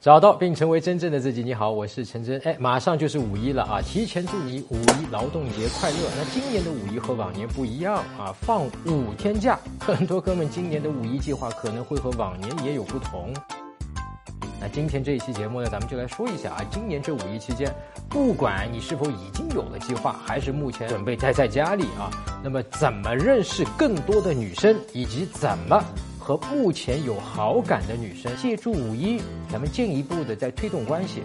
找到并成为真正的自己。你好，我是陈真。哎，马上就是五一了啊！提前祝你五一劳动节快乐。那今年的五一和往年不一样啊，放五天假。很多哥们今年的五一计划可能会和往年也有不同。那今天这一期节目呢，咱们就来说一下啊，今年这五一期间，不管你是否已经有了计划，还是目前准备待在家里啊，那么怎么认识更多的女生，以及怎么？和目前有好感的女生，借助五一，咱们进一步的在推动关系。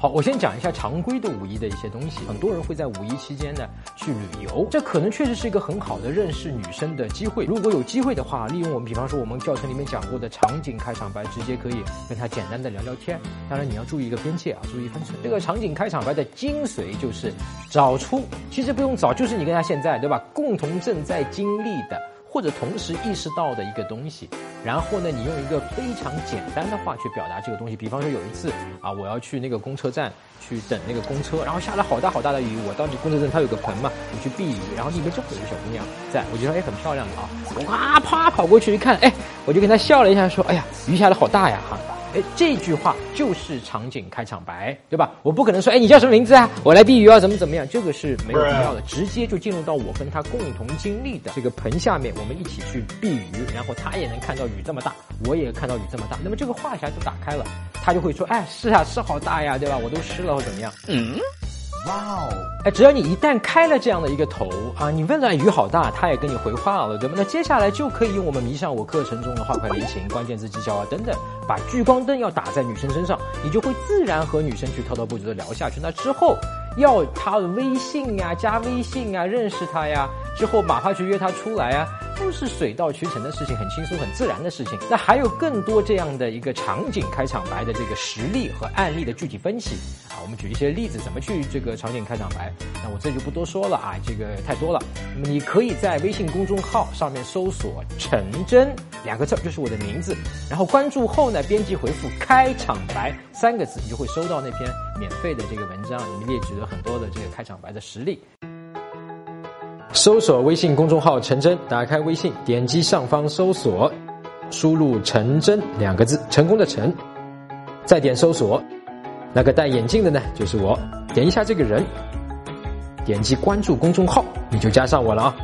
好，我先讲一下常规的五一的一些东西。很多人会在五一期间呢去旅游，这可能确实是一个很好的认识女生的机会。如果有机会的话，利用我们，比方说我们教程里面讲过的场景开场白，直接可以跟她简单的聊聊天。当然你要注意一个边界啊，注意分寸。这个场景开场白的精髓就是找出，其实不用找，就是你跟她现在对吧，共同正在经历的。或者同时意识到的一个东西，然后呢，你用一个非常简单的话去表达这个东西。比方说有一次啊，我要去那个公车站去等那个公车，然后下了好大好大的雨，我到你公车站它有个棚嘛，我去避雨，然后里面正好有个小姑娘在，我觉得哎很漂亮的啊，我啪啪跑过去一看，哎，我就跟她笑了一下，说哎呀雨下的好大呀哈。哎，这句话就是场景开场白，对吧？我不可能说，哎，你叫什么名字啊？我来避雨啊，怎么怎么样？这个是没有必要的，直接就进入到我跟他共同经历的这个盆下面，我们一起去避雨，然后他也能看到雨这么大，我也看到雨这么大，那么这个话匣子打开了，他就会说，哎，是啊，是好大呀，对吧？我都湿了或怎么样？嗯。哇哦！哎，只要你一旦开了这样的一个头啊，你问了雨好大，他也跟你回话了，对吧？那接下来就可以用我们迷上我课程中的画快连情、关键字技巧啊等等，把聚光灯要打在女生身上，你就会自然和女生去滔滔不绝的聊下去。那之后要她的微信呀、加微信啊、认识她呀，之后马上去约他出来啊。都是水到渠成的事情，很轻松、很自然的事情。那还有更多这样的一个场景开场白的这个实例和案例的具体分析啊，我们举一些例子，怎么去这个场景开场白？那我这就不多说了啊，这个太多了。那么你可以在微信公众号上面搜索“陈真”两个字，就是我的名字，然后关注后呢，编辑回复“开场白”三个字，你就会收到那篇免费的这个文章，里面列举了很多的这个开场白的实例。搜索微信公众号“陈真”，打开微信，点击上方搜索，输入“陈真”两个字，成功的“陈”，再点搜索，那个戴眼镜的呢，就是我，点一下这个人，点击关注公众号，你就加上我了啊！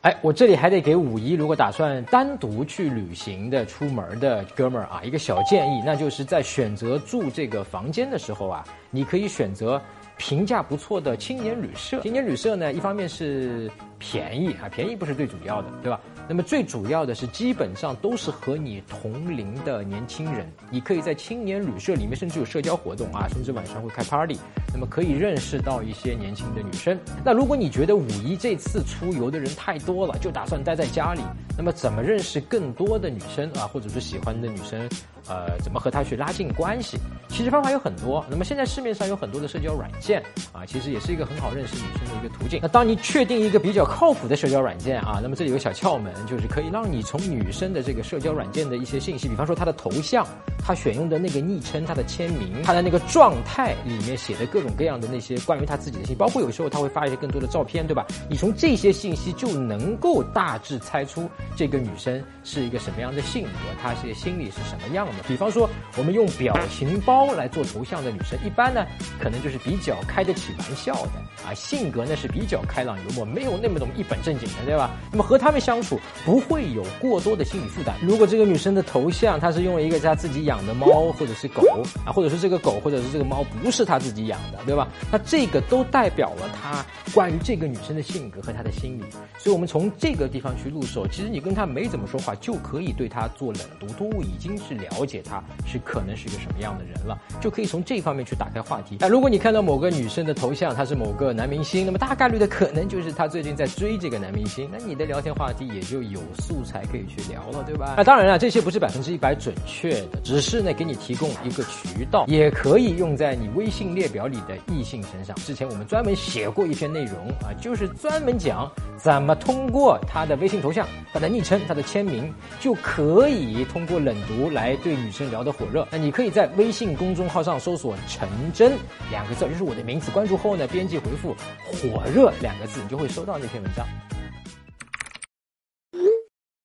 哎，我这里还得给五一如果打算单独去旅行的、出门的哥们儿啊，一个小建议，那就是在选择住这个房间的时候啊，你可以选择。评价不错的青年旅社，青年旅社呢，一方面是便宜啊，便宜不是最主要的，对吧？那么最主要的是，基本上都是和你同龄的年轻人，你可以在青年旅社里面，甚至有社交活动啊，甚至晚上会开 party，那么可以认识到一些年轻的女生。那如果你觉得五一这次出游的人太多了，就打算待在家里，那么怎么认识更多的女生啊，或者是喜欢的女生？呃，怎么和她去拉近关系？其实方法有很多。那么现在市面上有很多的社交软件啊，其实也是一个很好认识女生的一个途径。那当你确定一个比较靠谱的社交软件啊，那么这里有个小窍门，就是可以让你从女生的这个社交软件的一些信息，比方说她的头像、她选用的那个昵称、她的签名、她的那个状态里面写的各各种各样的那些关于她自己的信息，包括有时候她会发一些更多的照片，对吧？你从这些信息就能够大致猜出这个女生是一个什么样的性格，她是心里是什么样的。比方说，我们用表情包来做头像的女生，一般呢，可能就是比较开得起玩笑的啊，性格呢是比较开朗幽默，没有那么种一本正经的，对吧？那么和他们相处不会有过多的心理负担。如果这个女生的头像她是用了一个她自己养的猫或者是狗啊，或者是这个狗或者是这个猫不是她自己养对吧？那这个都代表了他关于这个女生的性格和她的心理。所以我们从这个地方去入手，其实你跟她没怎么说话，就可以对她做冷读，都已经是了解。她是可能是一个什么样的人了，就可以从这方面去打开话题。那如果你看到某个女生的头像，她是某个男明星，那么大概率的可能就是她最近在追这个男明星，那你的聊天话题也就有素材可以去聊了，对吧？那当然了，这些不是百分之一百准确的，只是呢给你提供一个渠道，也可以用在你微信列表里的异性身上。之前我们专门写过一篇内容啊，就是专门讲怎么通过他的微信头像、他的昵称、他的签名，就可以通过冷读来对。女生聊得火热，那你可以在微信公众号上搜索“陈真”两个字，就是我的名字。关注后呢，编辑回复“火热”两个字，你就会收到那篇文章。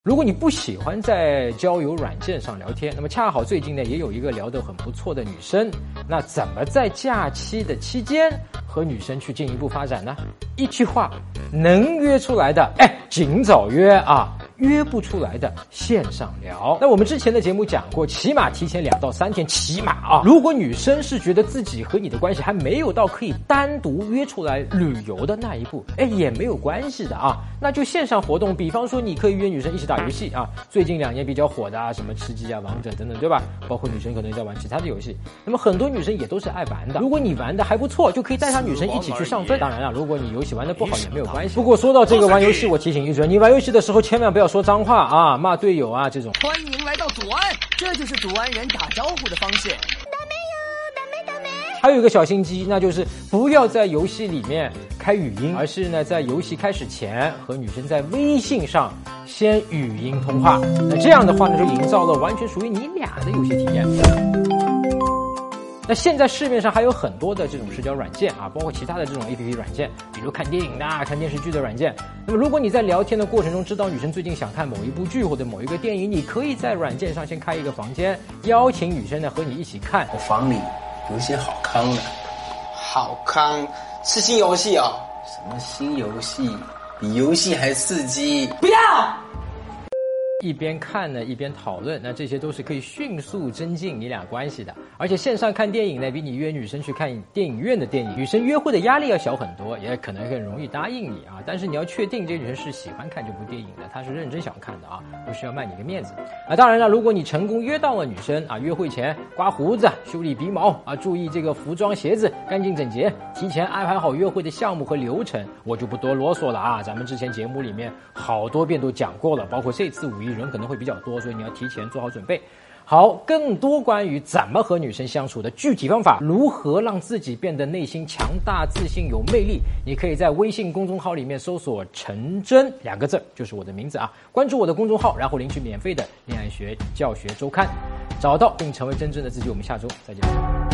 如果你不喜欢在交友软件上聊天，那么恰好最近呢也有一个聊得很不错的女生，那怎么在假期的期间和女生去进一步发展呢？一句话，能约出来的，哎，尽早约啊。约不出来的线上聊。那我们之前的节目讲过，起码提前两到三天，起码啊。如果女生是觉得自己和你的关系还没有到可以单独约出来旅游的那一步，哎，也没有关系的啊。那就线上活动，比方说你可以约女生一起打游戏啊。最近两年比较火的啊，什么吃鸡啊、王者等等，对吧？包括女生可能在玩其他的游戏。那么很多女生也都是爱玩的。如果你玩的还不错，就可以带上女生一起去上分。当然了，如果你游戏玩的不好也没有关系。不过说到这个玩游戏，我提醒一嘴，你玩游戏的时候千万不要。要说脏话啊，骂队友啊，这种。欢迎来到祖安，这就是祖安人打招呼的方式。还有一个小心机，那就是不要在游戏里面开语音，而是呢在游戏开始前和女生在微信上先语音通话。那这样的话呢，就营造了完全属于你俩的游戏体验。那现在市面上还有很多的这种社交软件啊，包括其他的这种 A P P 软件，比如看电影的、看电视剧的软件。那么如果你在聊天的过程中知道女生最近想看某一部剧或者某一个电影，你可以在软件上先开一个房间，邀请女生呢和你一起看。我房里有一些好康的，好康是新游戏哦？什么新游戏？比游戏还刺激？不要。一边看呢，一边讨论，那这些都是可以迅速增进你俩关系的。而且线上看电影呢，比你约女生去看电影院的电影，女生约会的压力要小很多，也可能更容易答应你啊。但是你要确定这个女生是喜欢看这部电影的，她是认真想看的啊，不是要卖你个面子。啊，当然了，如果你成功约到了女生啊，约会前刮胡子、修理鼻毛啊，注意这个服装、鞋子干净整洁，提前安排好约会的项目和流程，我就不多啰嗦了啊。咱们之前节目里面好多遍都讲过了，包括这次五一。人可能会比较多，所以你要提前做好准备。好，更多关于怎么和女生相处的具体方法，如何让自己变得内心强大、自信、有魅力，你可以在微信公众号里面搜索“陈真”两个字，就是我的名字啊。关注我的公众号，然后领取免费的恋爱学教学周刊，找到并成为真正的自己。我们下周再见。